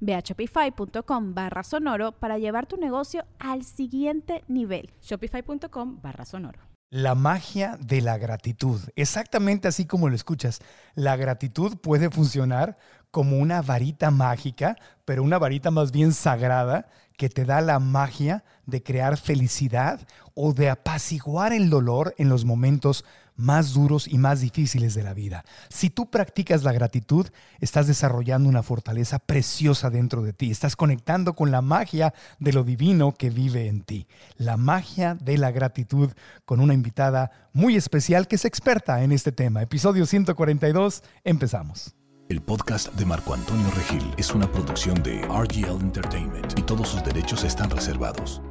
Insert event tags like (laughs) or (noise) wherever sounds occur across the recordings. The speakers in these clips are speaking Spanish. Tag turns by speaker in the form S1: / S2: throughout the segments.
S1: Ve a shopify.com barra sonoro para llevar tu negocio al siguiente nivel.
S2: Shopify.com barra sonoro.
S3: La magia de la gratitud. Exactamente así como lo escuchas. La gratitud puede funcionar como una varita mágica, pero una varita más bien sagrada que te da la magia de crear felicidad o de apaciguar el dolor en los momentos más duros y más difíciles de la vida. Si tú practicas la gratitud, estás desarrollando una fortaleza preciosa dentro de ti. Estás conectando con la magia de lo divino que vive en ti. La magia de la gratitud con una invitada muy especial que es experta en este tema. Episodio 142, empezamos.
S4: El podcast de Marco Antonio Regil es una producción de RGL Entertainment y todos sus derechos están reservados.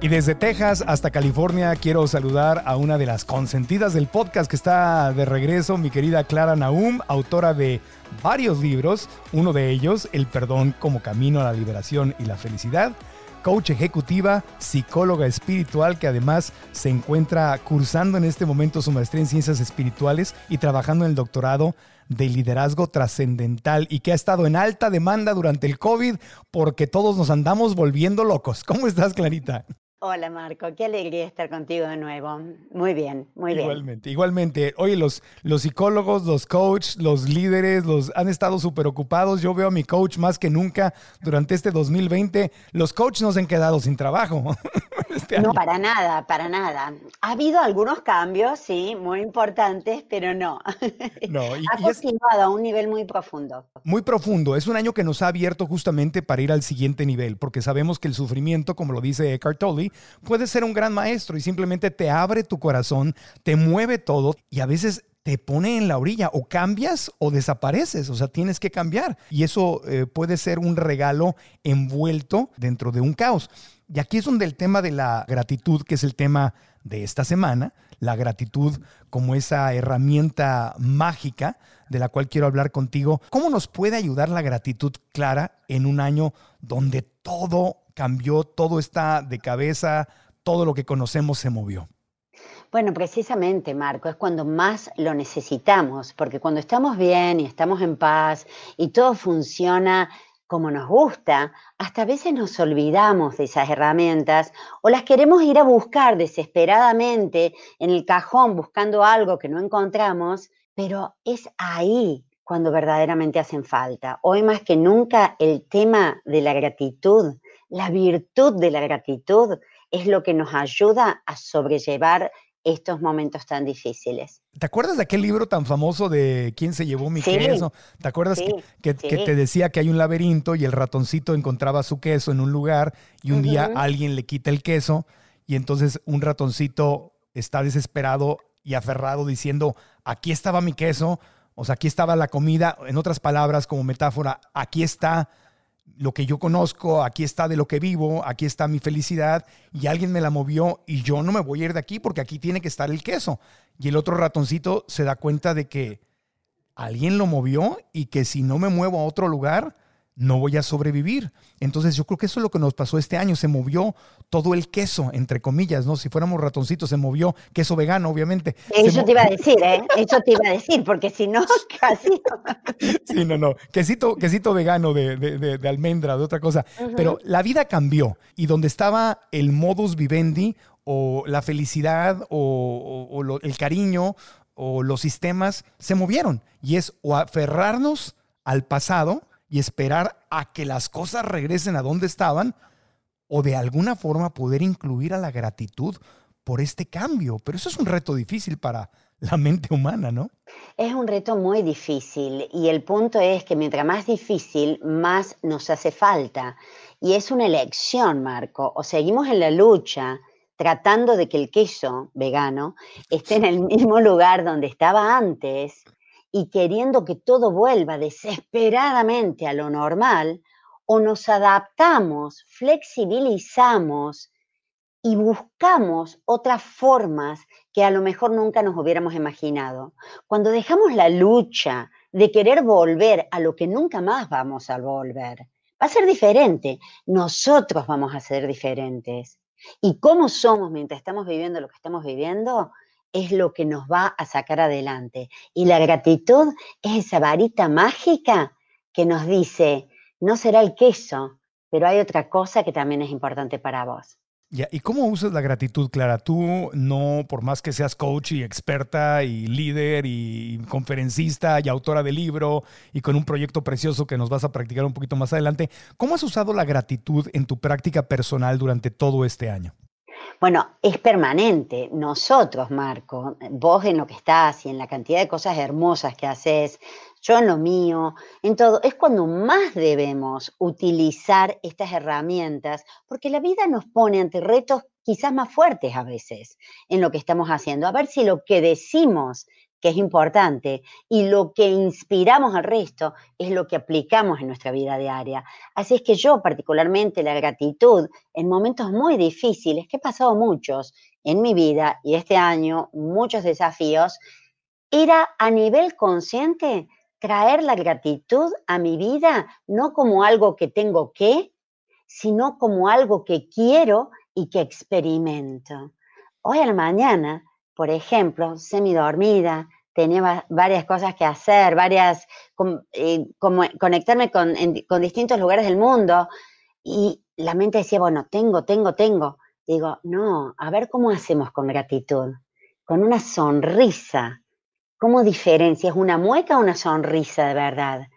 S3: Y desde Texas hasta California quiero saludar a una de las consentidas del podcast que está de regreso, mi querida Clara Naum, autora de varios libros, uno de ellos, El perdón como camino a la liberación y la felicidad, coach ejecutiva, psicóloga espiritual que además se encuentra cursando en este momento su maestría en ciencias espirituales y trabajando en el doctorado de liderazgo trascendental y que ha estado en alta demanda durante el COVID porque todos nos andamos volviendo locos. ¿Cómo estás, Clarita?
S5: Hola Marco, qué alegría estar contigo de nuevo. Muy bien, muy
S3: bien. Igualmente, igualmente. Oye, los, los psicólogos, los coaches, los líderes, los han estado súper ocupados. Yo veo a mi coach más que nunca durante este 2020. Los coaches nos han quedado sin trabajo. (laughs)
S5: Este no, para nada, para nada. Ha habido algunos cambios, sí, muy importantes, pero no. (laughs) no y, ha continuado a un nivel muy profundo.
S3: Muy profundo. Es un año que nos ha abierto justamente para ir al siguiente nivel, porque sabemos que el sufrimiento, como lo dice Eckhart Tolle, puede ser un gran maestro y simplemente te abre tu corazón, te mueve todo y a veces te pone en la orilla o cambias o desapareces, o sea, tienes que cambiar. Y eso eh, puede ser un regalo envuelto dentro de un caos. Y aquí es donde el tema de la gratitud, que es el tema de esta semana, la gratitud como esa herramienta mágica de la cual quiero hablar contigo, ¿cómo nos puede ayudar la gratitud clara en un año donde todo cambió, todo está de cabeza, todo lo que conocemos se movió?
S5: Bueno, precisamente, Marco, es cuando más lo necesitamos, porque cuando estamos bien y estamos en paz y todo funciona como nos gusta, hasta a veces nos olvidamos de esas herramientas o las queremos ir a buscar desesperadamente en el cajón buscando algo que no encontramos, pero es ahí cuando verdaderamente hacen falta. Hoy más que nunca el tema de la gratitud, la virtud de la gratitud es lo que nos ayuda a sobrellevar estos momentos tan difíciles.
S3: ¿Te acuerdas de aquel libro tan famoso de ¿Quién se llevó mi queso? ¿Te acuerdas que, te decía que hay un laberinto y el ratoncito encontraba su queso en un lugar y un día alguien le quita el queso y entonces un ratoncito está desesperado y aferrado diciendo, aquí estaba mi queso, o sea, aquí estaba la comida, en otras palabras, como metáfora, aquí está lo que yo conozco, aquí está de lo que vivo, aquí está mi felicidad y alguien me la movió y yo no me voy a ir de aquí porque aquí tiene que estar el queso. Y el otro ratoncito se da cuenta de que alguien lo movió y que si no me muevo a otro lugar, no voy a sobrevivir. Entonces yo creo que eso es lo que nos pasó este año. Se movió todo el queso, entre comillas, ¿no? Si fuéramos ratoncitos, se movió queso vegano, obviamente.
S5: Eso te iba a decir, ¿eh? Eso te iba a decir, porque si no, (laughs) casi. (laughs)
S3: sí, no, no. Quesito, quesito vegano de, de, almendra, de otra cosa. Pero la vida cambió y donde estaba el modus vivendi o la felicidad o, el cariño o los sistemas se movieron. Y es o aferrarnos al pasado y esperar a que las cosas regresen a donde estaban o de alguna forma poder incluir a la gratitud por este cambio. Pero eso es un reto difícil para la mente humana, ¿no?
S5: Es un reto muy difícil y el punto es que mientras más difícil, más nos hace falta. Y es una elección, Marco. O seguimos en la lucha tratando de que el queso vegano esté en el mismo lugar donde estaba antes y queriendo que todo vuelva desesperadamente a lo normal, o nos adaptamos, flexibilizamos y buscamos otras formas que a lo mejor nunca nos hubiéramos imaginado. Cuando dejamos la lucha de querer volver a lo que nunca más vamos a volver, va a ser diferente. Nosotros vamos a ser diferentes. Y cómo somos mientras estamos viviendo lo que estamos viviendo es lo que nos va a sacar adelante. Y la gratitud es esa varita mágica que nos dice, no será el queso, pero hay otra cosa que también es importante para vos.
S3: ¿Y cómo usas la gratitud, Clara? Tú no, por más que seas coach y experta y líder y conferencista y autora de libro y con un proyecto precioso que nos vas a practicar un poquito más adelante, ¿cómo has usado la gratitud en tu práctica personal durante todo este año?
S5: Bueno, es permanente. Nosotros, Marco, vos en lo que estás y en la cantidad de cosas hermosas que haces, yo en lo mío, en todo, es cuando más debemos utilizar estas herramientas, porque la vida nos pone ante retos quizás más fuertes a veces en lo que estamos haciendo. A ver si lo que decimos que es importante, y lo que inspiramos al resto es lo que aplicamos en nuestra vida diaria. Así es que yo particularmente la gratitud en momentos muy difíciles, que he pasado muchos en mi vida y este año, muchos desafíos, era a nivel consciente traer la gratitud a mi vida no como algo que tengo que, sino como algo que quiero y que experimento. Hoy a la mañana, por ejemplo, semi dormida, tenía varias cosas que hacer, varias, eh, como conectarme con, con distintos lugares del mundo y la mente decía, bueno, tengo, tengo, tengo. Digo, no, a ver cómo hacemos con gratitud, con una sonrisa, ¿Cómo diferencias una mueca o una sonrisa de verdad?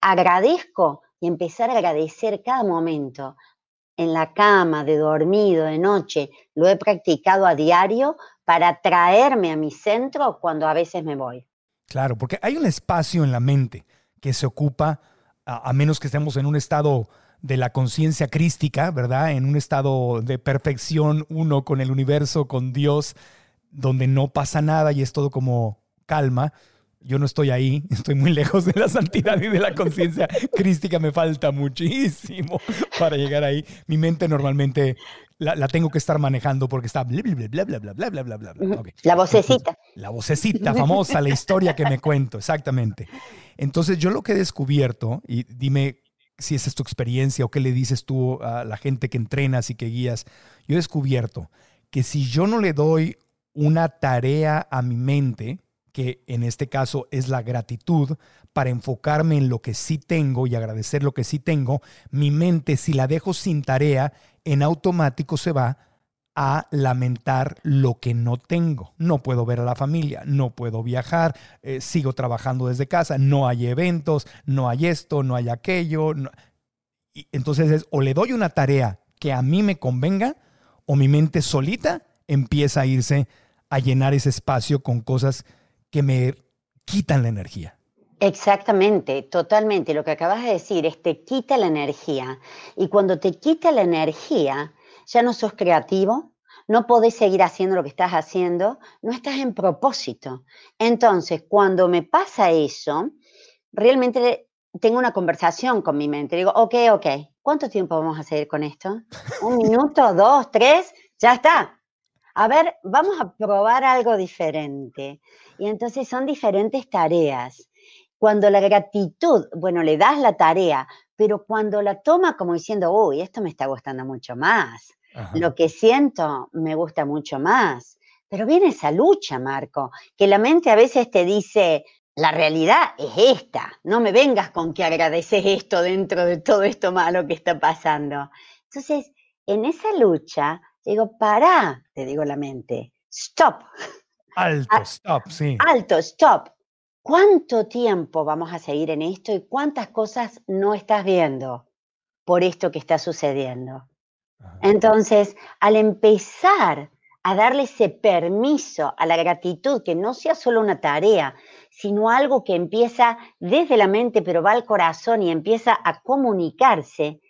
S5: agradezco y empezar a agradecer cada momento. En la cama, de dormido, de noche, lo he practicado a diario para traerme a mi centro cuando a veces me voy.
S3: Claro, porque hay un espacio en la mente que se ocupa, a, a menos que estemos en un estado de la conciencia crística, ¿verdad? En un estado de perfección, uno con el universo, con Dios, donde no pasa nada y es todo como calma. Yo no estoy ahí, (laughs) estoy muy lejos de la santidad y de la conciencia (laughs) crística, me falta muchísimo para llegar ahí. Mi mente normalmente la, tengo que estar manejando porque está bla, bla, bla, bla, bla, bla, bla, bla, bla.
S5: La vocecita.
S3: la vocecita famosa, la historia que me cuento, exactamente. Entonces yo lo que he descubierto, y dime si esa es tu experiencia o qué le dices tú a la gente que entrenas y que guías, yo he descubierto que si yo no le doy una tarea a mi mente, que en este caso es la gratitud, para enfocarme en lo que sí tengo y agradecer lo que sí tengo, mi mente, si la dejo sin tarea, en automático se va a lamentar lo que no tengo. No puedo ver a la familia, no puedo viajar, eh, sigo trabajando desde casa, no hay eventos, no hay esto, no hay aquello. Entonces es o le doy una tarea que a mí me convenga o mi mente solita empieza a irse a llenar ese espacio con cosas que me quitan la energía.
S5: Exactamente, totalmente. Lo que acabas de decir es te quita la energía. Y cuando te quita la energía, ya no sos creativo, no podés seguir haciendo lo que estás haciendo, no estás en propósito. Entonces, cuando me pasa eso, realmente tengo una conversación con mi mente. Digo, ok, ok, ¿cuánto tiempo vamos a seguir con esto? ¿Un (laughs) minuto, dos, tres? Ya está, a ver, vamos a probar algo diferente. Y entonces son diferentes tareas. Cuando la gratitud, bueno, le das la tarea, pero cuando la toma como diciendo, uy, esto me está gustando mucho más, lo que siento me gusta mucho más. Pero viene esa lucha, Marco, que la mente a veces te dice, la realidad es esta, no me vengas con que agradeces esto dentro de todo esto malo que está pasando. Entonces, en esa lucha digo, para, te digo la mente, stop.
S3: Alto, ah, stop, sí.
S5: Alto, stop. ¿Cuánto tiempo vamos a seguir en esto y cuántas cosas no estás viendo por esto que está sucediendo? Entonces, al empezar a darle ese permiso a la gratitud, que no sea solo una tarea, sino algo que empieza desde la mente, pero va al corazón y empieza a comunicarse,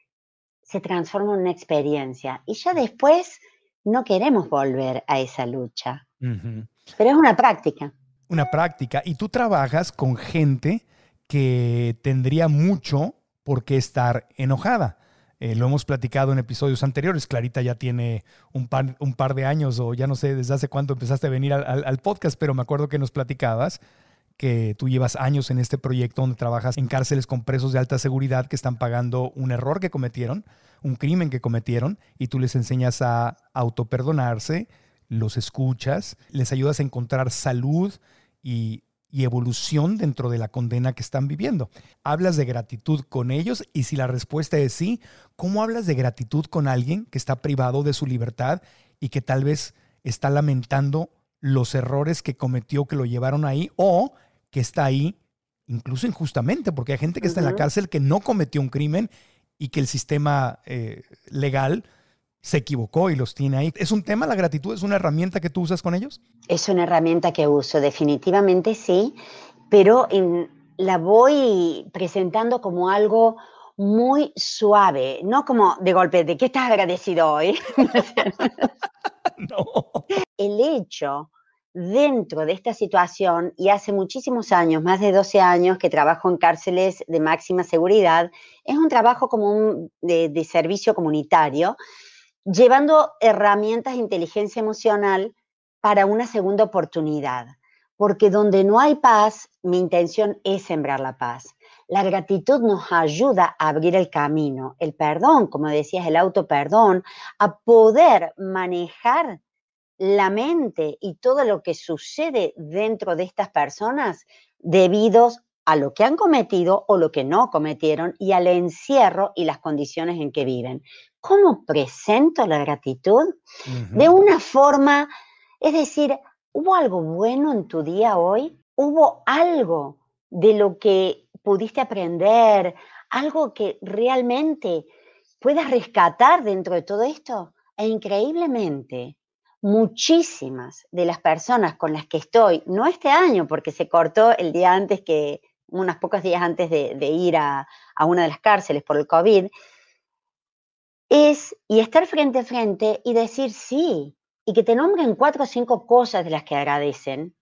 S5: se transforma en una experiencia. Y ya después no queremos volver a esa lucha. Pero es una práctica.
S3: Una práctica. Y tú trabajas con gente que tendría mucho por qué estar enojada. Eh, lo hemos platicado en episodios anteriores. Clarita ya tiene un par, un par de años o ya no sé desde hace cuánto empezaste a venir al, podcast, pero me acuerdo que nos platicabas que tú llevas años en este proyecto donde trabajas en cárceles con presos de alta seguridad que están pagando un error que cometieron, un crimen que cometieron, y tú les enseñas a autoperdonarse, los escuchas, les ayudas a encontrar salud y y evolución dentro de la condena que están viviendo. ¿Hablas de gratitud con ellos? Y si la respuesta es sí, ¿cómo hablas de gratitud con alguien que está privado de su libertad y que tal vez está lamentando los errores que cometió que lo llevaron ahí o que está ahí incluso injustamente? Porque hay gente que está en la cárcel que no cometió un crimen y que el sistema eh, legal se equivocó y los tiene ahí. ¿Es un tema la gratitud? ¿Es una herramienta que tú usas con ellos?
S5: Es una herramienta que uso, definitivamente sí, pero la voy presentando como algo muy suave, no como de golpe, ¿de qué estás agradecido hoy? (laughs) no. El hecho dentro de esta situación, y hace muchísimos años, más de 12 años que trabajo en cárceles de máxima seguridad, es un trabajo como de, de servicio comunitario llevando herramientas de inteligencia emocional para una segunda oportunidad. Porque donde no hay paz, mi intención es sembrar la paz. La gratitud nos ayuda a abrir el camino, el perdón, como decías, el auto perdón, a poder manejar la mente y todo lo que sucede dentro de estas personas debido a lo que han cometido o lo que no cometieron y al encierro y las condiciones en que viven. ¿Cómo presento la gratitud? De una forma, es decir, ¿hubo algo bueno en tu día hoy? ¿Hubo algo de lo que pudiste aprender? ¿Algo que realmente puedas rescatar dentro de todo esto? E increíblemente, muchísimas de las personas con las que estoy, no este año, porque se cortó el día antes que, unos pocos días antes de, ir a, a, una de las cárceles por el COVID, es y estar frente a frente y decir sí, y que te nombren cuatro o cinco cosas de las que agradecen,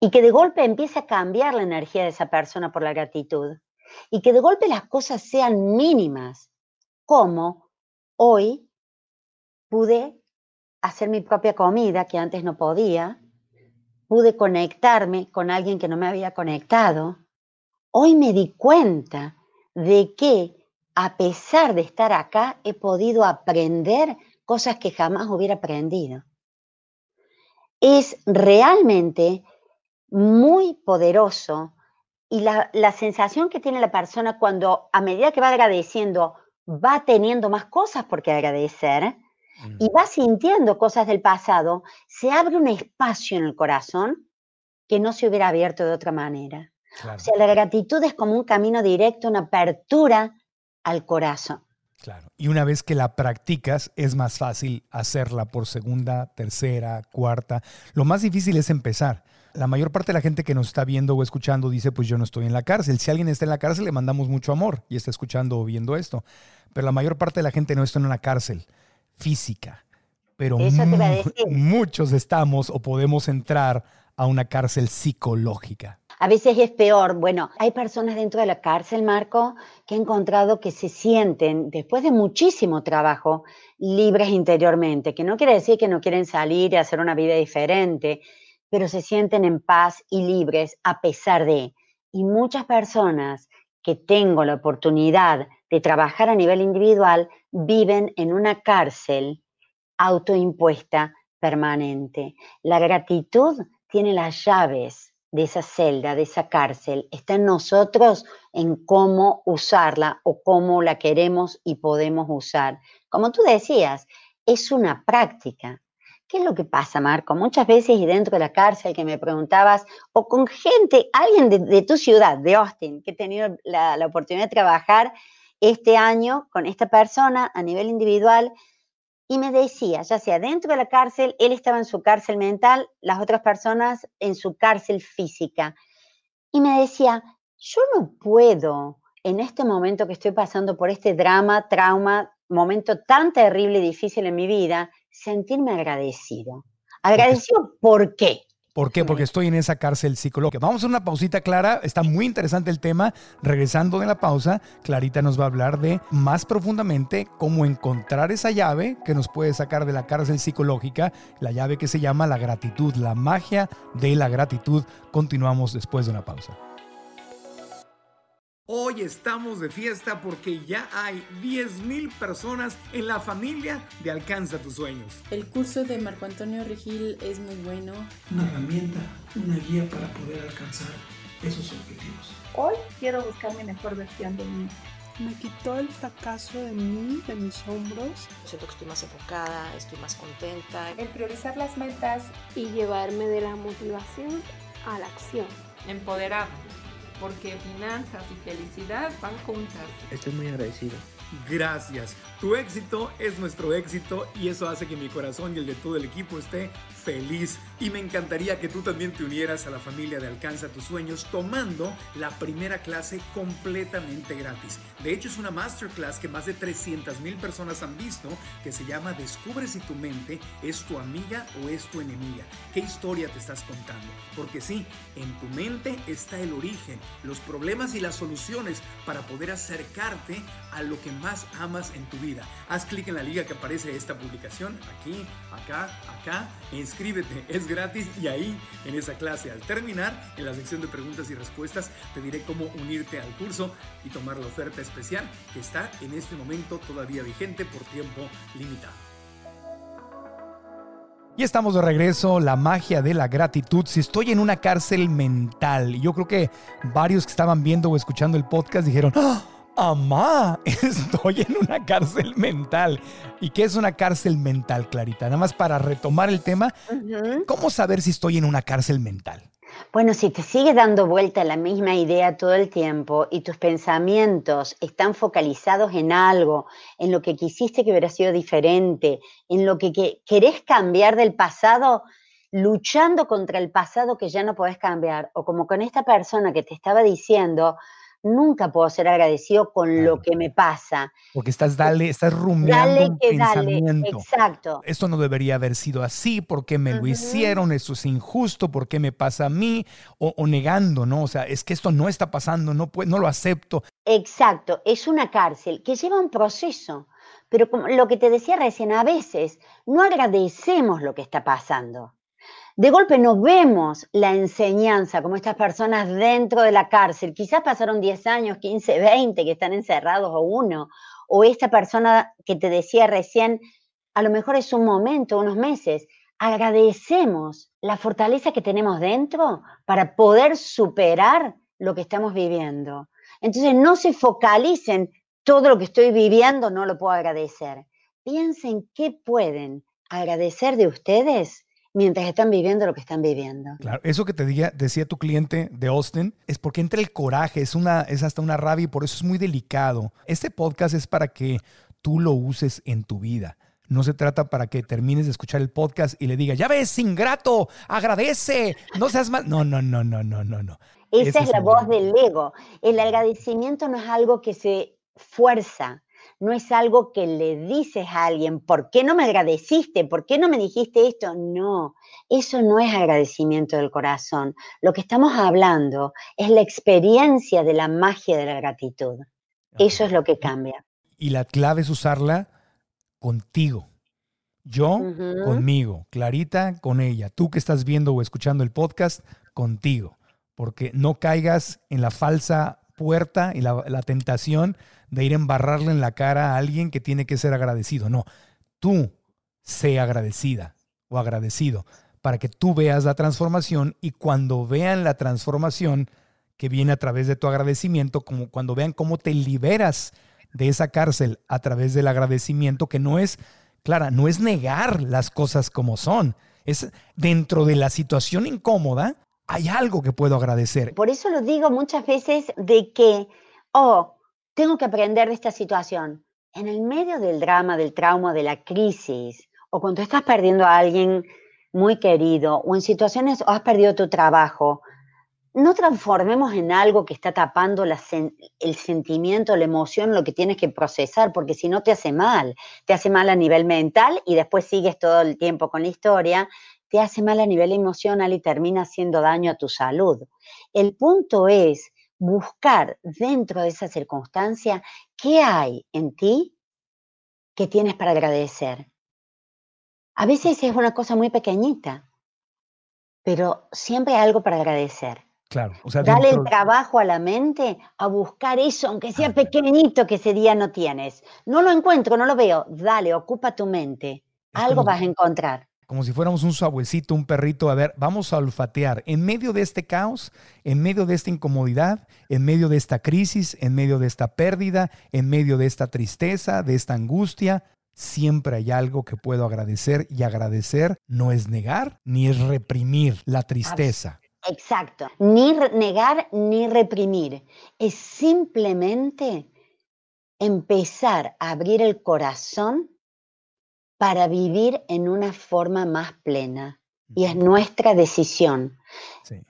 S5: y que de golpe empiece a cambiar la energía de esa persona por la gratitud, y que de golpe las cosas sean mínimas, como hoy pude hacer mi propia comida que antes no podía, pude conectarme con alguien que no me había conectado, hoy me di cuenta de que a pesar de estar acá, he podido aprender cosas que jamás hubiera aprendido. Es realmente muy poderoso y la, sensación que tiene la persona cuando a medida que va agradeciendo, va teniendo más cosas por qué agradecer y mm. va sintiendo cosas del pasado, se abre un espacio en el corazón que no se hubiera abierto de otra manera. O sea, la gratitud es como un camino directo, una apertura al corazón.
S3: Claro. Y una vez que la practicas, es más fácil hacerla por segunda, tercera, cuarta. Lo más difícil es empezar. La mayor parte de la gente que nos está viendo o escuchando dice, pues yo no estoy en la cárcel. Si alguien está en la cárcel, le mandamos mucho amor y está escuchando o viendo esto. Pero la mayor parte de la gente no está en una cárcel física. Pero muchos estamos o podemos entrar a una cárcel psicológica.
S5: A veces es peor. Bueno, hay personas dentro de la cárcel, Marco, que he encontrado que se sienten, después de muchísimo trabajo, libres interiormente, que no quiere decir que no quieren salir y hacer una vida diferente, pero se sienten en paz y libres a pesar de. Y muchas personas que tengo la oportunidad de trabajar a nivel individual viven en una cárcel autoimpuesta permanente. La gratitud tiene las llaves de esa celda, de esa cárcel, está en nosotros en cómo usarla o cómo la queremos y podemos usar. Como tú decías, es una práctica. ¿Qué es lo que pasa, Marco? Muchas veces y dentro de la cárcel que me preguntabas, o con gente, alguien de, tu ciudad, de Austin, que he tenido la, la oportunidad de trabajar este año con esta persona a nivel individual, y me decía, ya sea dentro de la cárcel, él estaba en su cárcel mental, las otras personas en su cárcel física. Y me decía, yo no puedo en este momento que estoy pasando por este drama, trauma, momento tan terrible y difícil en mi vida, sentirme agradecido. Agradecido, ¿por qué?
S3: ¿Por qué? Porque estoy en esa cárcel psicológica. Vamos a una pausita, Clara. Está muy interesante el tema. Regresando de la pausa, Clarita nos va a hablar de más profundamente cómo encontrar esa llave que nos puede sacar de la cárcel psicológica, la llave que se llama la gratitud, la magia de la gratitud. Continuamos después de una pausa. Hoy estamos de fiesta porque ya hay 10.000 personas en la familia de Alcanza tus sueños.
S6: El curso de Marco Antonio Regil es muy bueno.
S7: Una herramienta, una guía para poder alcanzar esos objetivos.
S8: Hoy quiero buscar mi mejor versión de mí.
S9: Me quitó el fracaso de mí, de mis hombros.
S10: Siento que estoy más enfocada, estoy más contenta.
S11: El priorizar las metas y llevarme de la motivación a la acción.
S12: Empoderarme porque finanzas y felicidad van juntas.
S13: Estoy muy agradecido.
S3: Gracias. Tu éxito es nuestro éxito y eso hace que mi corazón y el de todo el equipo esté feliz. Y me encantaría que tú también te unieras a la familia de Alcanza tus sueños tomando la primera clase completamente gratis. De hecho, es una masterclass que más de 300 mil personas han visto que se llama Descubre si tu mente es tu amiga o es tu enemiga. ¿Qué historia te estás contando? Porque sí, en tu mente está el origen, los problemas y las soluciones para poder acercarte a lo que más amas en tu vida. Haz clic en la liga que aparece esta publicación, aquí, acá, acá, e inscríbete, es gratis y ahí, en esa clase, al terminar, en la sección de preguntas y respuestas, te diré cómo unirte al curso y tomar la oferta especial que está en este momento todavía vigente por tiempo limitado. Y estamos de regreso, la magia de la gratitud. Si estoy en una cárcel mental, yo creo que varios que estaban viendo o escuchando el podcast dijeron, ¡Ah! Amá, (laughs) estoy en una cárcel mental. ¿Y qué es una cárcel mental, Clarita? Nada más para retomar el tema, ¿cómo saber si estoy en una cárcel mental?
S5: Bueno, si te sigue dando vuelta la misma idea todo el tiempo y tus pensamientos están focalizados en algo, en lo que quisiste que hubiera sido diferente, en lo que, que querés cambiar del pasado, luchando contra el pasado que ya no podés cambiar, o como con esta persona que te estaba diciendo, nunca puedo ser agradecido con lo que me pasa.
S3: Porque estás, dale, estás rumiando un pensamiento.
S5: exacto.
S3: Esto no debería haber sido así, ¿por qué me lo hicieron? Esto es injusto, ¿por qué me pasa a mí? O, negando, ¿no? O sea, es que esto no está pasando, no, no lo acepto.
S5: Exacto, es una cárcel que lleva un proceso. Pero como lo que te decía recién, a veces no agradecemos lo que está pasando de golpe no vemos la enseñanza como estas personas dentro de la cárcel. Quizás pasaron 10 años, 15, 20 que están encerrados o uno. O esta persona que te decía recién, a lo mejor es un momento, unos meses. Agradecemos la fortaleza que tenemos dentro para poder superar lo que estamos viviendo. Entonces no se focalicen, todo lo que estoy viviendo no lo puedo agradecer. Piensen qué pueden agradecer de ustedes mientras están viviendo lo que están viviendo.
S3: Claro, eso que te decía tu cliente de Austin es porque entra el coraje, es, una, es hasta una rabia y por eso es muy delicado. Este podcast es para que tú lo uses en tu vida. No se trata para que termines de escuchar el podcast y le digas, ya ves, ingrato, agradece, no seas mal. No, no, no, no, no, no, no.
S5: Esa es la voz del ego. El agradecimiento no es algo que se fuerza, no es algo que le dices a alguien, ¿por qué no me agradeciste? ¿Por qué no me dijiste esto? No, eso no es agradecimiento del corazón. Lo que estamos hablando es la experiencia de la magia de la gratitud. Eso es lo que cambia.
S3: Y la clave es usarla contigo. Yo conmigo, Clarita con ella, tú que estás viendo o escuchando el podcast, contigo, porque no caigas en la falsa puerta y la, la tentación de ir a embarrarle en la cara a alguien que tiene que ser agradecido. No, tú sé agradecida o agradecido para que tú veas la transformación y cuando vean la transformación que viene a través de tu agradecimiento, como cuando vean cómo te liberas de esa cárcel a través del agradecimiento, que no es, Clara, no es negar las cosas como son, es dentro de la situación incómoda, hay algo que puedo agradecer.
S5: Por eso lo digo muchas veces de que, oh, tengo que aprender de esta situación. en el medio del drama, del trauma, de la crisis, o cuando estás perdiendo a alguien muy querido, o en situaciones, o has perdido tu trabajo, no transformemos en algo que está tapando el sentimiento, la emoción, lo que tienes que procesar, porque si no te hace mal, te hace mal a nivel mental y después sigues todo el tiempo con la historia, te hace mal a nivel emocional y termina haciendo daño a tu salud. El punto es buscar dentro de esa circunstancia qué hay en ti que tienes para agradecer. A veces es una cosa muy pequeñita, pero siempre hay algo para agradecer.
S3: Claro.
S5: O sea, Dale el trabajo a la mente a buscar eso, aunque sea pequeñito que ese día no tienes. No lo encuentro, no lo veo. Dale, ocupa tu mente. Algo vas a encontrar.
S3: Como si fuéramos un sabuesito, un perrito. A ver, vamos a olfatear. En medio de este caos, en medio de esta incomodidad, en medio de esta crisis, en medio de esta pérdida, en medio de esta tristeza, de esta angustia, siempre hay algo que puedo agradecer y agradecer no es negar ni es reprimir la tristeza.
S5: Exacto. Ni negar ni reprimir. Es simplemente empezar a abrir el corazón para vivir en una forma más plena. Y es nuestra decisión.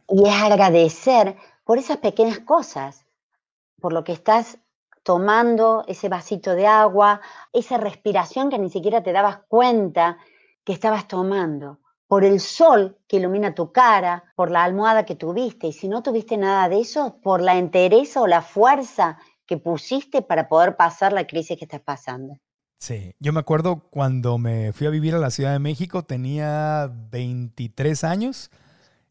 S5: Y es agradecer por esas pequeñas cosas, por lo que estás tomando, ese vasito de agua, esa respiración que ni siquiera te dabas cuenta que estabas tomando por el sol que ilumina tu cara, por la almohada que tuviste, y si no tuviste nada de eso, por la entereza o la fuerza que pusiste para poder pasar la crisis que estás pasando.
S3: Sí, yo me acuerdo cuando me fui a vivir a la Ciudad de México, tenía 23 años,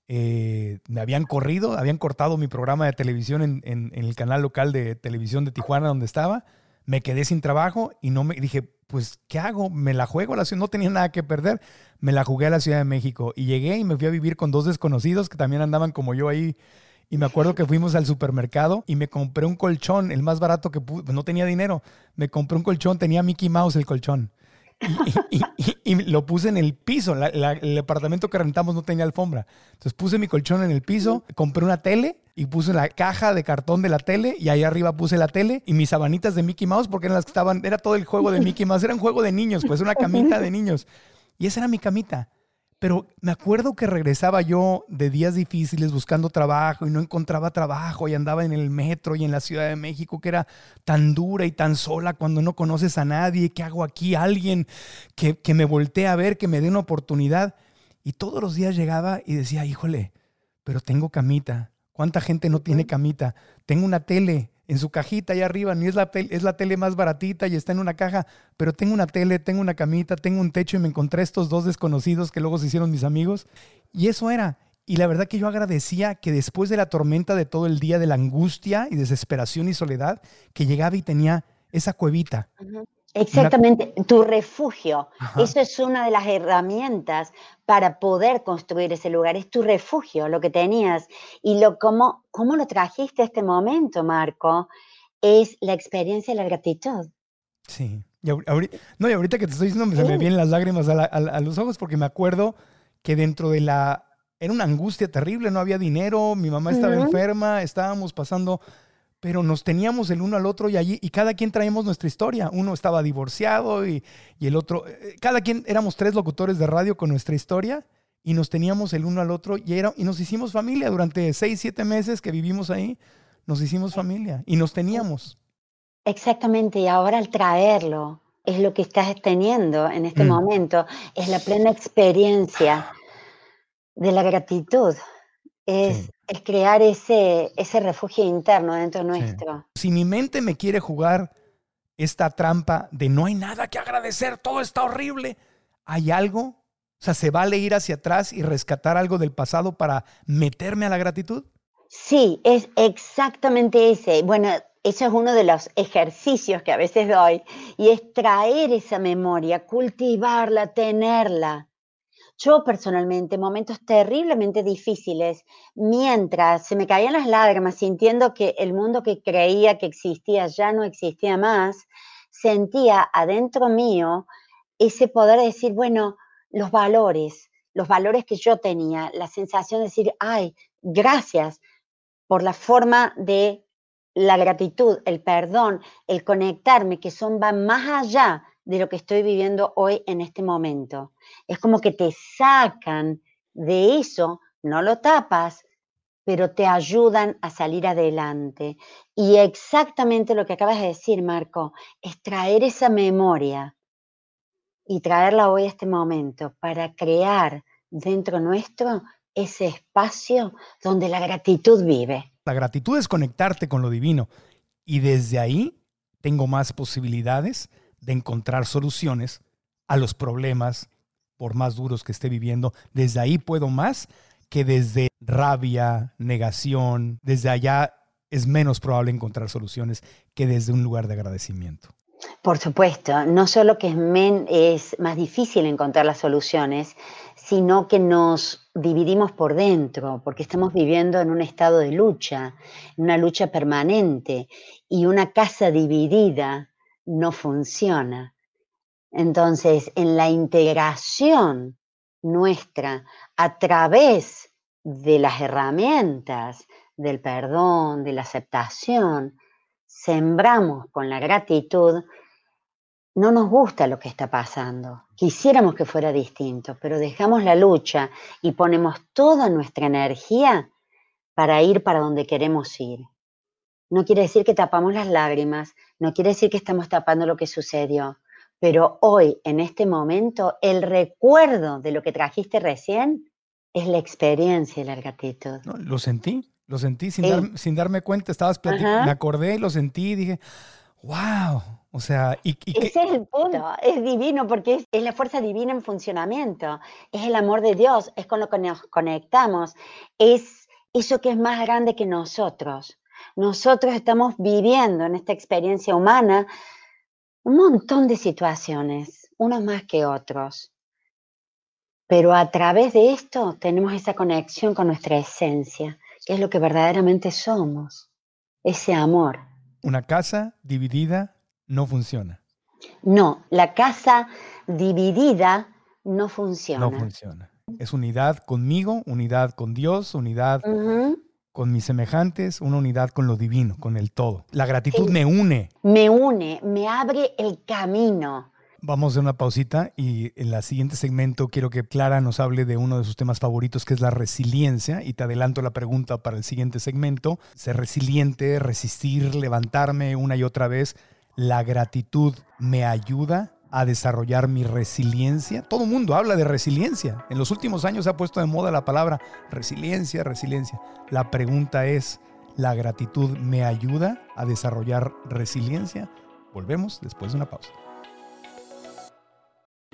S3: eh, me habían corrido, habían cortado mi programa de televisión en, en el canal local de televisión de Tijuana donde estaba, me quedé sin trabajo y no me dije, pues, ¿qué hago? Me la juego a la ciudad, no tenía nada que perder, me la jugué a la Ciudad de México y llegué y me fui a vivir con dos desconocidos que también andaban como yo ahí. Y me acuerdo que fuimos al supermercado y me compré un colchón, el más barato que pude, no tenía dinero. Me compré un colchón, tenía Mickey Mouse el colchón. Y, lo puse en el piso. el departamento que rentamos no tenía alfombra. Entonces puse mi colchón en el piso, compré una tele y puse la caja de cartón de la tele y ahí arriba puse la tele y mis sabanitas de Mickey Mouse porque eran las que estaban, era todo el juego de Mickey Mouse, era un juego de niños, pues una camita de niños. Y esa era mi camita. Pero me acuerdo que regresaba yo de días difíciles buscando trabajo y no encontraba trabajo y andaba en el metro y en la Ciudad de México que era tan dura y tan sola cuando no conoces a nadie. ¿Qué hago aquí? Alguien que, que me voltee a ver, que me dé una oportunidad. Y todos los días llegaba y decía, híjole, pero tengo camita. ¿Cuánta gente no tiene camita? Tengo una tele, en su cajita ahí arriba, ni es la, es la tele más baratita y está en una caja, pero tengo una tele, tengo una camita, tengo un techo y me encontré estos dos desconocidos que luego se hicieron mis amigos. Y eso era. Y la verdad que yo agradecía que después de la tormenta de todo el día, de la angustia y desesperación y soledad, que llegaba y tenía esa cuevita.
S5: Exactamente, tu refugio. Eso es una de las herramientas para poder construir ese lugar. Es tu refugio, lo que tenías. Y lo cómo, cómo lo trajiste a este momento, Marco, es la experiencia de la gratitud.
S3: Sí. Y ahorita, no, y ahorita que te estoy diciendo, se me vienen las lágrimas a, los ojos porque me acuerdo que dentro de la... Era una angustia terrible, no había dinero, mi mamá estaba enferma, estábamos pasando pero nos teníamos el uno al otro y allí, y cada quien traíamos nuestra historia. Uno estaba divorciado y, el otro, eh, cada quien éramos tres locutores de radio con nuestra historia y nos teníamos el uno al otro y, era, y nos hicimos familia durante seis, siete meses que vivimos ahí, nos hicimos familia y nos teníamos.
S5: Exactamente, y ahora al traerlo es lo que estás teniendo en este mm. momento, es la plena experiencia de la gratitud es, crear ese, ese refugio interno dentro nuestro.
S3: Si mi mente me quiere jugar esta trampa de no hay nada que agradecer, todo está horrible, ¿hay algo? O sea, ¿se vale ir hacia atrás y rescatar algo del pasado para meterme a la gratitud?
S5: Sí, es exactamente ese. Bueno, eso es uno de los ejercicios que a veces doy y es traer esa memoria, cultivarla, tenerla. Yo personalmente, momentos terriblemente difíciles, mientras se me caían las lágrimas sintiendo que el mundo que creía que existía ya no existía más, sentía adentro mío ese poder de decir, bueno, los valores, los valores que yo tenía, la sensación de decir, ay, gracias por la forma de la gratitud, el perdón, el conectarme, que son más allá de lo que estoy viviendo hoy en este momento. Es como que te sacan de eso, no lo tapas, pero te ayudan a salir adelante. Y exactamente lo que acabas de decir, Marco, es traer esa memoria y traerla hoy a este momento para crear dentro nuestro ese espacio donde la gratitud vive.
S3: La gratitud es conectarte con lo divino y desde ahí tengo más posibilidades de encontrar soluciones a los problemas, por más duros que esté viviendo. Desde ahí puedo más que desde rabia, negación, desde allá es menos probable encontrar soluciones que desde un lugar de agradecimiento.
S5: Por supuesto, no solo que es, más difícil encontrar las soluciones, sino que nos dividimos por dentro, porque estamos viviendo en un estado de lucha, una lucha permanente, y una casa dividida no funciona. Entonces, en la integración nuestra a través de las herramientas del perdón, de la aceptación, sembramos con la gratitud, no nos gusta lo que está pasando. Quisiéramos que fuera distinto, pero dejamos la lucha y ponemos toda nuestra energía para ir para donde queremos ir. No quiere decir que tapamos las lágrimas, no quiere decir que estamos tapando lo que sucedió, pero hoy, en este momento, el recuerdo de lo que trajiste recién es la experiencia de la gratitud.
S3: lo sentí, lo sentí sin, sin darme cuenta, estabas platicando, me acordé, lo sentí y dije, wow, o sea, y,
S5: ese es el punto, es divino porque es, la fuerza divina en funcionamiento, es el amor de Dios, es con lo que nos conectamos, es eso que es más grande que nosotros. Nosotros estamos viviendo en esta experiencia humana un montón de situaciones, unos más que otros. Pero a través de esto tenemos esa conexión con nuestra esencia qué es lo que verdaderamente somos, ese amor.
S3: Una casa dividida no funciona.
S5: No, la casa dividida no funciona.
S3: No funciona. Es unidad conmigo, unidad con Dios, unidad con mis semejantes, una unidad con lo divino, con el todo. La gratitud me une.
S5: Me une, me abre el camino.
S3: Vamos a una pausita y en el siguiente segmento quiero que Clara nos hable de uno de sus temas favoritos que es la resiliencia y te adelanto la pregunta para el siguiente segmento. Ser resiliente, resistir, levantarme una y otra vez. La gratitud me ayuda a desarrollar mi resiliencia. Todo el mundo habla de resiliencia. En los últimos años se ha puesto de moda la palabra resiliencia, resiliencia. La pregunta es, ¿la gratitud me ayuda a desarrollar resiliencia? Volvemos después de una pausa.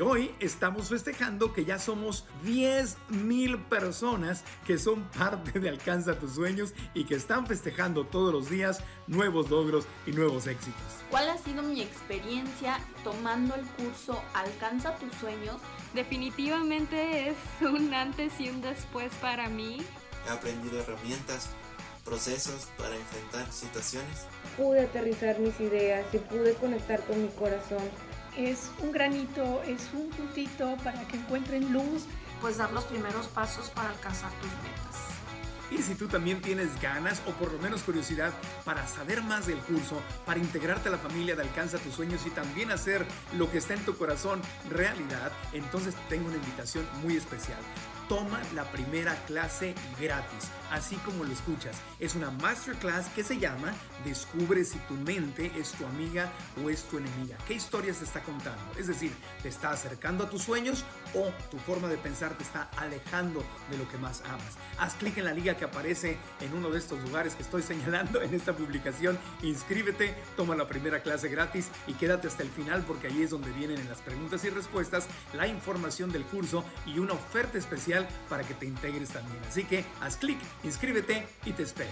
S3: Hoy estamos festejando que ya somos 10 mil personas que son parte de Alcanza tus sueños y que están festejando todos los días nuevos logros y nuevos éxitos.
S13: ¿Cuál ha sido mi experiencia tomando el curso Alcanza tus sueños?
S14: Definitivamente es un antes y un después para mí.
S15: He aprendido herramientas, procesos para enfrentar situaciones.
S16: Pude aterrizar mis ideas y pude conectar con mi corazón
S17: es un granito, es un puntito para que encuentren luz.
S10: Pues dar los primeros pasos para alcanzar tus metas.
S3: Y si tú también tienes ganas o por lo menos curiosidad para saber más del curso, para integrarte a la familia de Alcanza tus sueños y también hacer lo que está en tu corazón realidad, entonces tengo una invitación muy especial toma la primera clase gratis, así como lo escuchas. Es una masterclass que se llama Descubre si tu mente es tu amiga o es tu enemiga. ¿Qué historias te está contando? Es decir, ¿te está acercando a tus sueños o tu forma de pensar te está alejando de lo que más amas? Haz clic en la liga que aparece en uno de estos lugares que estoy (laughs) señalando en esta publicación. Inscríbete, toma la primera clase gratis y quédate hasta el final porque ahí es donde vienen en las preguntas y respuestas la información del curso y una oferta especial para que te integres también. Así que haz clic, inscríbete y te espero.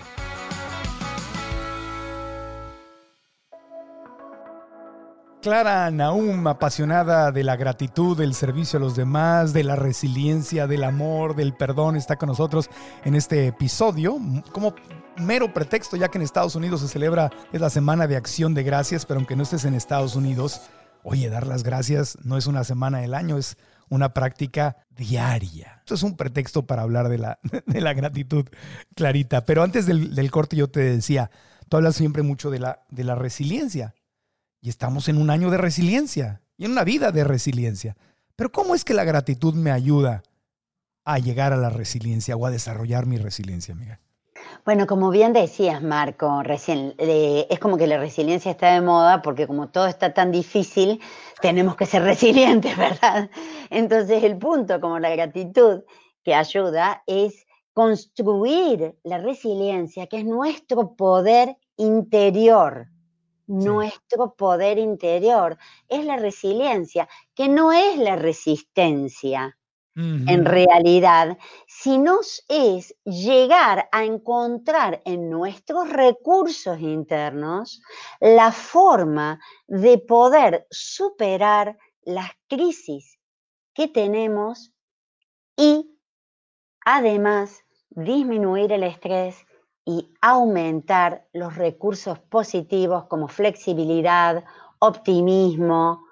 S3: Clara Naum, apasionada de la gratitud, del servicio a los demás, de la resiliencia, del amor, del perdón, está con nosotros en este episodio como mero pretexto, ya que en Estados Unidos se celebra, es la Semana de Acción de Gracias, pero aunque no estés en Estados Unidos, oye, dar las gracias no es una semana del año, es una práctica diaria. Esto es un pretexto para hablar de la, (laughs) de la gratitud, Clarita. Pero antes del, del corte yo te decía, tú hablas siempre mucho de la, de la resiliencia. Y estamos en un año de resiliencia y en una vida de resiliencia. Pero ¿cómo es que la gratitud me ayuda a llegar a la resiliencia o a desarrollar mi resiliencia, amiga?
S5: Bueno, como bien decías, Marco, recién, eh, es como que la resiliencia está de moda porque como todo está tan difícil, tenemos que ser (laughs) resilientes, ¿verdad? Entonces el punto, como la gratitud que ayuda, es construir la resiliencia, que es nuestro poder interior. Nuestro poder interior es la resiliencia, que no es la resistencia en realidad, sino es llegar a encontrar en nuestros recursos internos la forma de poder superar las crisis que tenemos y además disminuir el estrés y aumentar los recursos positivos como flexibilidad, optimismo,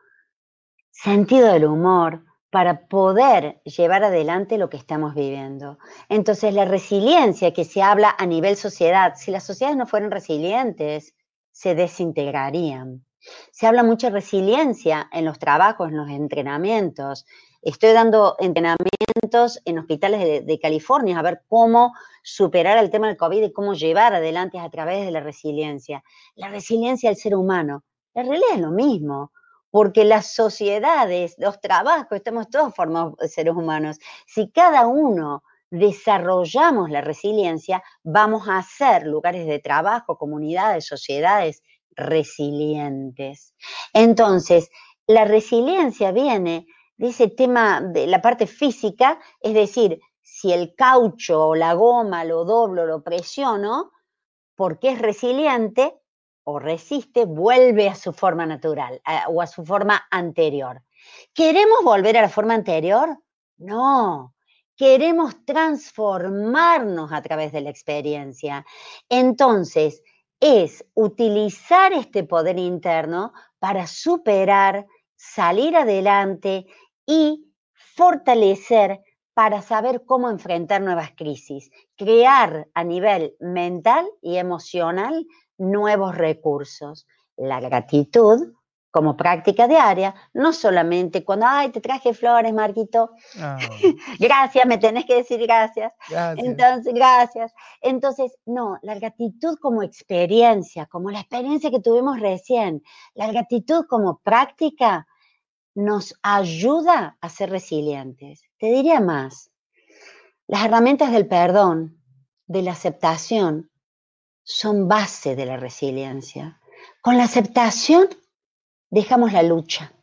S5: sentido del humor, para poder llevar adelante lo que estamos viviendo. Entonces, la resiliencia que se habla a nivel sociedad, si las sociedades no fueran resilientes, se desintegrarían. Se habla mucho de resiliencia en los trabajos, en los entrenamientos. Estoy dando entrenamientos en hospitales de, California a ver cómo superar el tema del COVID y cómo llevar adelante a través de la resiliencia. La resiliencia del ser humano. La realidad es lo mismo porque las sociedades, los trabajos, estamos todos formados seres humanos. Si cada uno desarrollamos la resiliencia, vamos a hacer lugares de trabajo, comunidades, sociedades resilientes. Entonces, la resiliencia viene de ese tema de la parte física, es decir, si el caucho o la goma lo doblo, lo presiono, porque es resiliente, o resiste, vuelve a su forma natural o a su forma anterior. ¿Queremos volver a la forma anterior? No, queremos transformarnos a través de la experiencia. Entonces, es utilizar este poder interno para superar, salir adelante y fortalecer para saber cómo enfrentar nuevas crisis, crear a nivel mental y emocional nuevos recursos. La gratitud como práctica diaria, no solamente cuando, ay, te traje flores, Marquito, ah. (laughs) gracias, me tenés que decir gracias. gracias. Entonces, gracias. Entonces, no, la gratitud como experiencia, como la experiencia que tuvimos recién, la gratitud como práctica nos ayuda a ser resilientes. Te diría más, las herramientas del perdón, de la aceptación, son base de la resiliencia. Con la aceptación dejamos la lucha.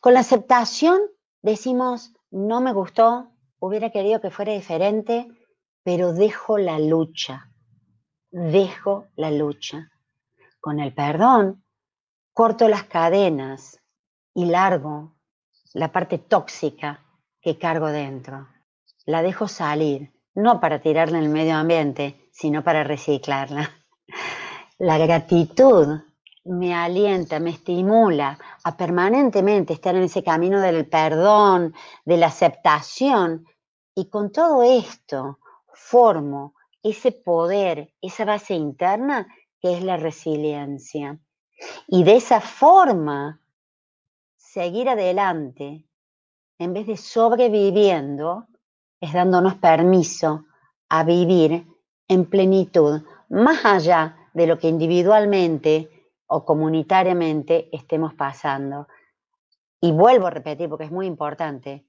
S5: Con la aceptación decimos, no me gustó, hubiera querido que fuera diferente, pero dejo la lucha, dejo la lucha. Con el perdón, corto las cadenas y largo la parte tóxica que cargo dentro. La dejo salir, no para tirarla en el medio ambiente, sino para reciclarla. La gratitud me alienta, me estimula a permanentemente estar en ese camino del perdón, de la aceptación, y con todo esto formo ese poder, esa base interna que es la resiliencia. Y de esa forma, seguir adelante, en vez de sobreviviendo, es dándonos permiso a vivir en plenitud, más allá de lo que individualmente o comunitariamente estemos pasando. Y vuelvo a repetir porque es muy importante,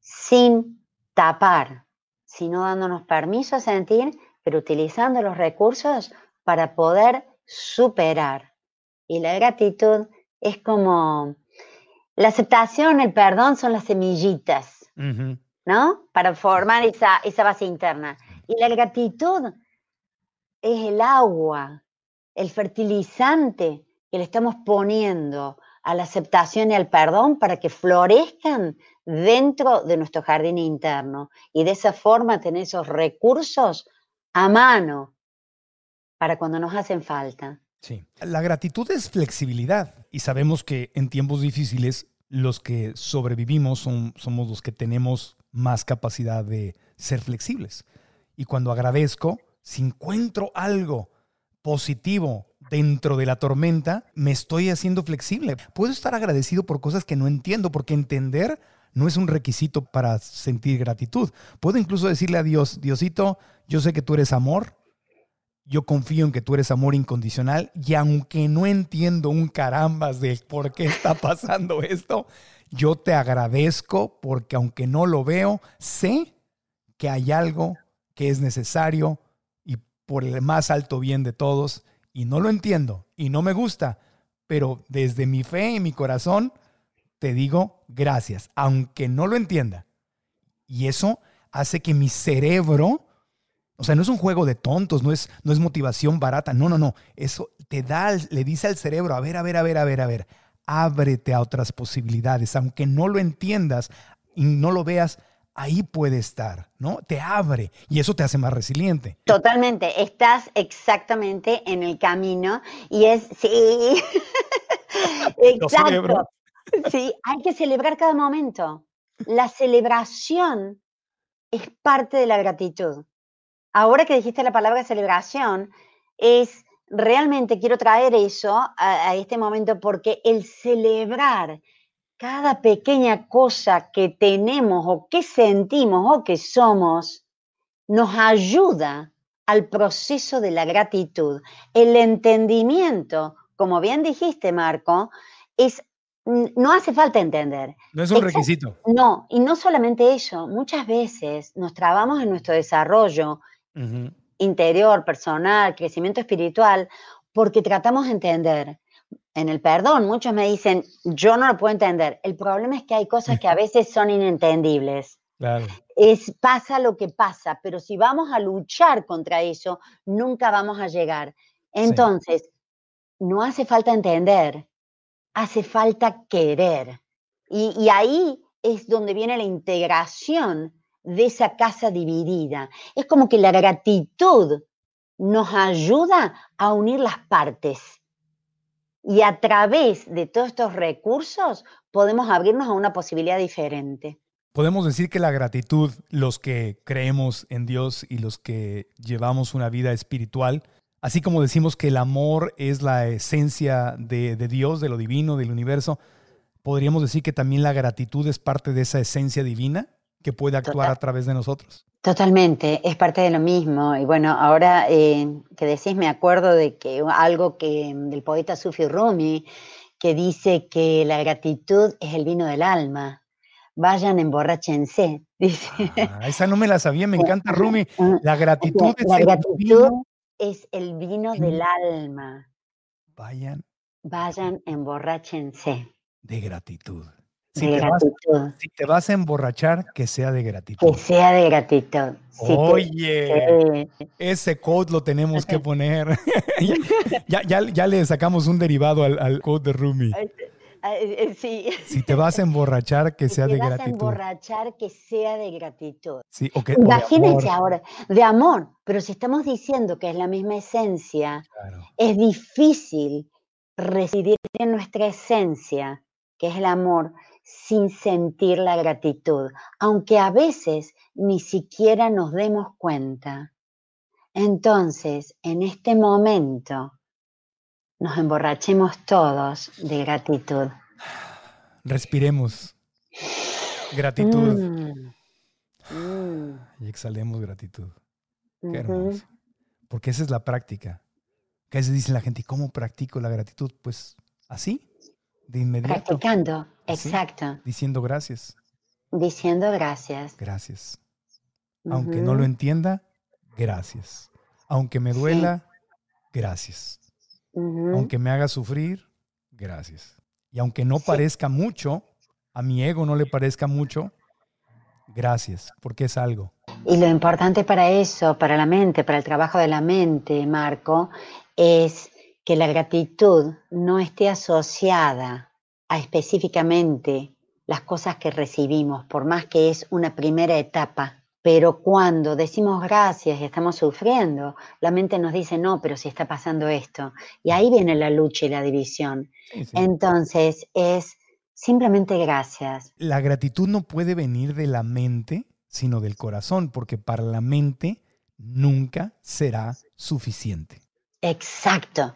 S5: sin tapar, sino dándonos permiso a sentir, pero utilizando los recursos para poder superar. Y la gratitud es como la aceptación, el perdón son las semillitas, ¿no? Para formar esa, esa base interna. Y la gratitud es el agua, el fertilizante que le estamos poniendo a la aceptación y al perdón para que florezcan dentro de nuestro jardín interno y de esa forma tener esos recursos a mano para cuando nos hacen falta.
S3: Sí, la gratitud es flexibilidad y sabemos que en tiempos difíciles los que sobrevivimos somos los que tenemos más capacidad de ser flexibles. Y cuando agradezco, si encuentro algo positivo dentro de la tormenta, me estoy haciendo flexible. Puedo estar agradecido por cosas que no entiendo, porque entender no es un requisito para sentir gratitud. Puedo incluso decirle a Dios, Diosito, yo sé que tú eres amor, yo confío en que tú eres amor incondicional y aunque no entiendo un carambas de por qué está pasando esto, yo te agradezco porque aunque no lo veo, sé que hay algo que es necesario y por el más alto bien de todos y no lo entiendo y no me gusta, pero desde mi fe y mi corazón te digo gracias, aunque no lo entienda. Y eso hace que mi cerebro, o sea, no es un juego de tontos, no es, no es motivación barata, no, no, no, eso te da, le dice al cerebro, a ver, a ver, a ver, a ver, a ver, ábrete a otras posibilidades, aunque no lo entiendas y no lo veas, ahí puede estar, ¿no? Te abre y eso te hace más resiliente.
S5: Totalmente, estás exactamente en el camino y es, sí, (laughs) exacto. Sí, hay que celebrar cada momento. La celebración es parte de la gratitud. Ahora que dijiste la palabra celebración, es realmente quiero traer eso a, a este momento porque el celebrar cada pequeña cosa que tenemos o que sentimos o que somos nos ayuda al proceso de la gratitud. El entendimiento, como bien dijiste, Marco, es no hace falta entender.
S3: No es un requisito.
S5: No, y no solamente eso, muchas veces nos trabamos en nuestro desarrollo interior, personal, crecimiento espiritual, porque tratamos de entender. En el perdón, muchos me dicen, yo no lo puedo entender. El problema es que hay cosas que a (laughs) veces son inentendibles.
S3: Claro.
S5: Es, pasa lo que pasa, pero si vamos a luchar contra eso, nunca vamos a llegar. Entonces, no hace falta entender, hace falta querer. Y, ahí es donde viene la integración de esa casa dividida. Es como que la gratitud nos ayuda a unir las partes. Y a través de todos estos recursos podemos abrirnos a una posibilidad diferente.
S3: Podemos decir que la gratitud, los que creemos en Dios y los que llevamos una vida espiritual, Así como decimos que el amor es la esencia de, Dios, de lo divino, del universo, podríamos decir que también la gratitud es parte de esa esencia divina que puede actuar a través de nosotros.
S5: Totalmente, es parte de lo mismo. Y bueno, ahora eh, que decís, me acuerdo de que algo que del poeta Sufi Rumi, que dice que la gratitud es el vino del alma. Vayan, emborrachense. (laughs) Dice.
S3: Ah, esa no me la sabía, me encanta (laughs) Rumi. La gratitud
S5: es el vino es el vino del alma.
S3: Vayan.
S5: Vayan, emborráchense.
S3: De gratitud.
S5: Si, te.
S3: Vas, si te vas a emborrachar, que sea de gratitud.
S5: Que sea de gratitud.
S3: Oye, ese code lo tenemos que poner. (laughs) ya, ya, ya, le sacamos un derivado al, al code de Rumi.
S5: Eh, sí.
S3: Si te vas a emborrachar, que sea de gratitud. Si te vas a
S5: emborrachar, que sea de gratitud.
S3: Sí, okay,
S5: Imagínense ahora, de amor, pero si estamos diciendo que es la misma esencia, es difícil residir en nuestra esencia, que es el amor, sin sentir la gratitud, aunque a veces ni siquiera nos demos cuenta. Entonces, en este momento, nos emborrachemos todos de gratitud.
S3: Respiremos gratitud. Mm. Mm. Y exhalemos gratitud. Qué hermoso. Porque esa es la práctica. Que a veces dice la gente, ¿y cómo practico la gratitud? Pues así, de inmediato.
S5: Practicando, exacto.
S3: Diciendo gracias.
S5: Diciendo gracias.
S3: Gracias. Aunque no lo entienda, gracias. Aunque me duela, gracias. Aunque me haga sufrir, gracias. Y aunque no parezca mucho, a mi ego no le parezca mucho, gracias, porque es algo.
S5: Y lo importante para eso, para la mente, para el trabajo de la mente, Marco, es que la gratitud no esté asociada a específicamente las cosas que recibimos, por más que es una primera etapa pero cuando decimos gracias y estamos sufriendo, la mente nos dice, no, pero si está pasando esto. Y ahí viene la lucha y la división. Entonces es simplemente gracias.
S3: La gratitud no puede venir de la mente, sino del corazón, porque para la mente nunca será suficiente.
S5: Exacto.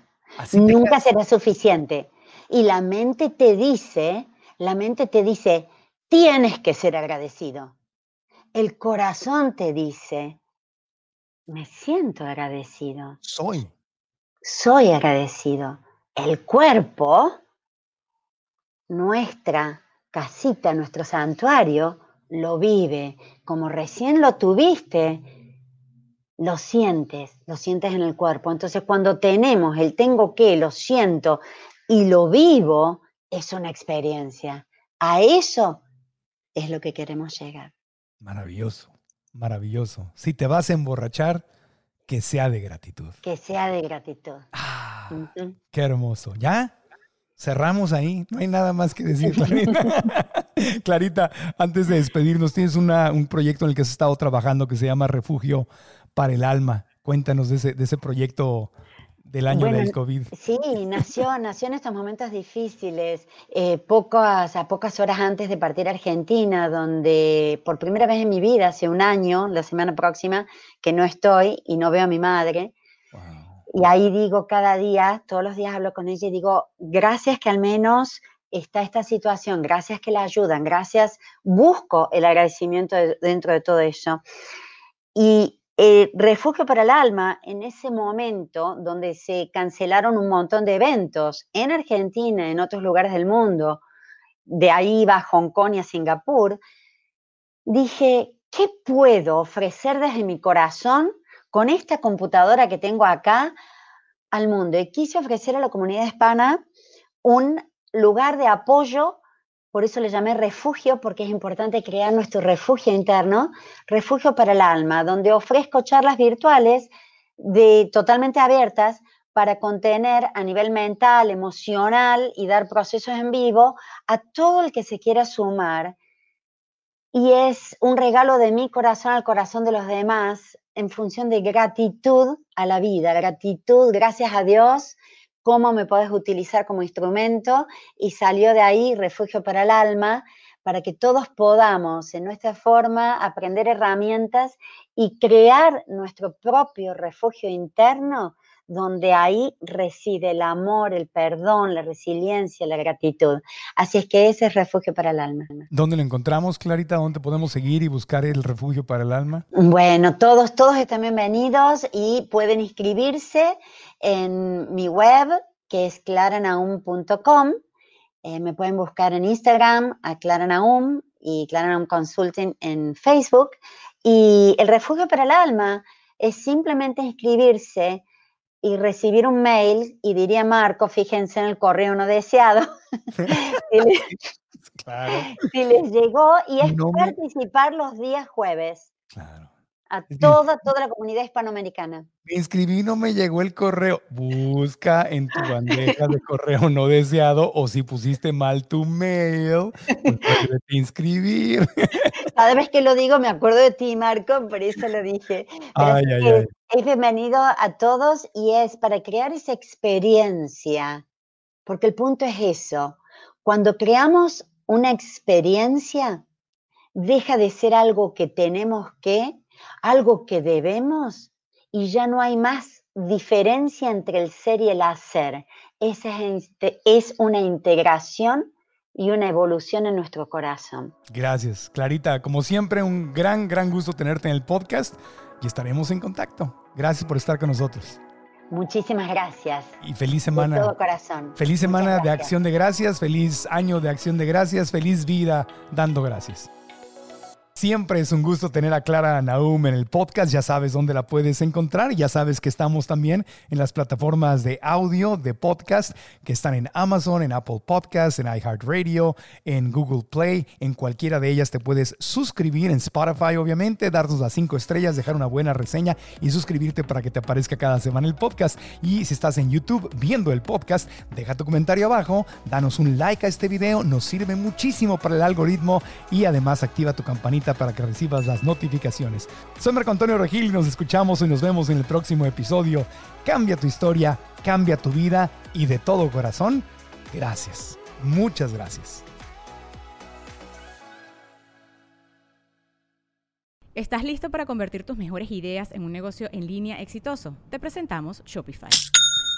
S5: Nunca será suficiente. Y la mente te dice, la mente te dice, tienes que ser agradecido. El corazón te dice, me siento agradecido.
S3: Soy.
S5: Soy agradecido. El cuerpo, nuestra casita, nuestro santuario, lo vive. Como recién lo tuviste, lo sientes, lo sientes en el cuerpo. Entonces cuando tenemos el tengo que, lo siento y lo vivo, es una experiencia. A eso es lo que queremos llegar.
S3: Maravilloso, maravilloso. Si te vas a emborrachar, que sea de gratitud.
S5: Que sea de gratitud.
S3: Ah, Qué hermoso. ¿Ya? Cerramos ahí, no hay nada más que decir, (laughs) (laughs) Clarita. antes de despedirnos, tienes un proyecto en el que has estado trabajando que se llama Refugio para el Alma. Cuéntanos de ese, de ese proyecto del año del COVID.
S5: Sí, nació, nació en estos momentos difíciles, eh, pocas, a pocas horas antes de partir a Argentina, donde por primera vez en mi vida, hace un año, la semana próxima, que no estoy y no veo a mi madre. Y ahí digo cada día, todos los días hablo con ella y digo, gracias que al menos está esta situación, gracias que la ayudan, gracias, busco el agradecimiento dentro de todo eso. Y eh, refugio para el alma, en ese momento donde se cancelaron un montón de eventos en Argentina, en otros lugares del mundo, de ahí va a Hong Kong y a Singapur, dije, ¿qué puedo ofrecer desde mi corazón con esta computadora que tengo acá al mundo? Y quise ofrecer a la comunidad hispana un lugar de apoyo por eso le llamé refugio, porque es importante crear nuestro refugio interno, refugio para el alma, donde ofrezco charlas virtuales totalmente abiertas para contener a nivel mental, emocional y dar procesos en vivo a todo el que se quiera sumar. Y es un regalo de mi corazón al corazón de los demás en función de gratitud a la vida, gratitud, gracias a Dios cómo me puedes utilizar como instrumento y salió de ahí Refugio para el Alma, para que todos podamos en nuestra forma aprender herramientas y crear nuestro propio refugio interno donde ahí reside el amor, el perdón, la resiliencia, la gratitud. Así es que ese es refugio para el alma.
S3: ¿Dónde lo encontramos, Clarita? ¿Dónde podemos seguir y buscar el refugio para el alma?
S5: Bueno, todos, todos están bienvenidos y pueden inscribirse en mi web, que es claranaum.com. Eh, me pueden buscar en Instagram a Claranaum y Claranaum Consulting en Facebook. Y el refugio para el alma es simplemente inscribirse y recibir un mail y diría Marco, fíjense en el correo no deseado, (laughs) si, les, llegó y es participar los días jueves. Claro. A toda, toda la comunidad hispanoamericana.
S3: Me inscribí, no me llegó el correo. Busca en tu bandeja de correo no deseado o si pusiste mal tu mail, pues inscribir. (laughs)
S5: Cada vez que lo digo me acuerdo de ti, Marco, por eso lo dije. ay, ay, ay. es bienvenido a todos y es para crear esa experiencia, porque el punto es eso. Cuando creamos una experiencia, deja de ser algo que tenemos que, algo que debemos y ya no hay más diferencia entre el ser y el hacer. Esa es, una integración y una evolución en nuestro corazón.
S3: Gracias, Clarita. Como siempre, un gran, gran gusto tenerte en el podcast y estaremos en contacto. Gracias por estar con nosotros.
S5: Muchísimas gracias.
S3: Y feliz semana.
S5: De todo corazón.
S3: Feliz semana de acción de gracias, feliz año de acción de gracias, feliz vida dando gracias. Siempre es un gusto tener a Clara Naum en el podcast. Ya sabes dónde la puedes encontrar. Ya sabes que estamos también en las plataformas de audio, de podcast, que están en Amazon, en Apple Podcasts, en iHeartRadio, en Google Play. En cualquiera de ellas te puedes suscribir en Spotify, obviamente, darnos las cinco estrellas, dejar una buena reseña y suscribirte para que te aparezca cada semana el podcast. Y si estás en YouTube viendo el podcast, deja tu comentario abajo, danos un like a este video, nos sirve muchísimo para el algoritmo y además activa tu campanita para que recibas las notificaciones. Soy Marco Antonio Regil y nos escuchamos y nos vemos en el próximo episodio. Cambia tu historia, cambia tu vida y de todo corazón, gracias. Muchas gracias.
S2: ¿Estás listo para convertir tus mejores ideas en un negocio en línea exitoso? Te presentamos Shopify.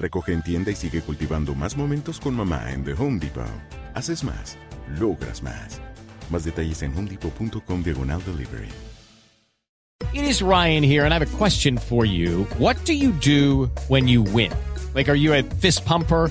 S18: Recoge en tienda y sigue cultivando más momentos con mamá en The Home Depot. Haces más, logras más. Más detalles en homedepot.com diagonal delivery.
S19: It is Ryan here and I have a question for you. What do you do when you win? Like, are you a fist pumper?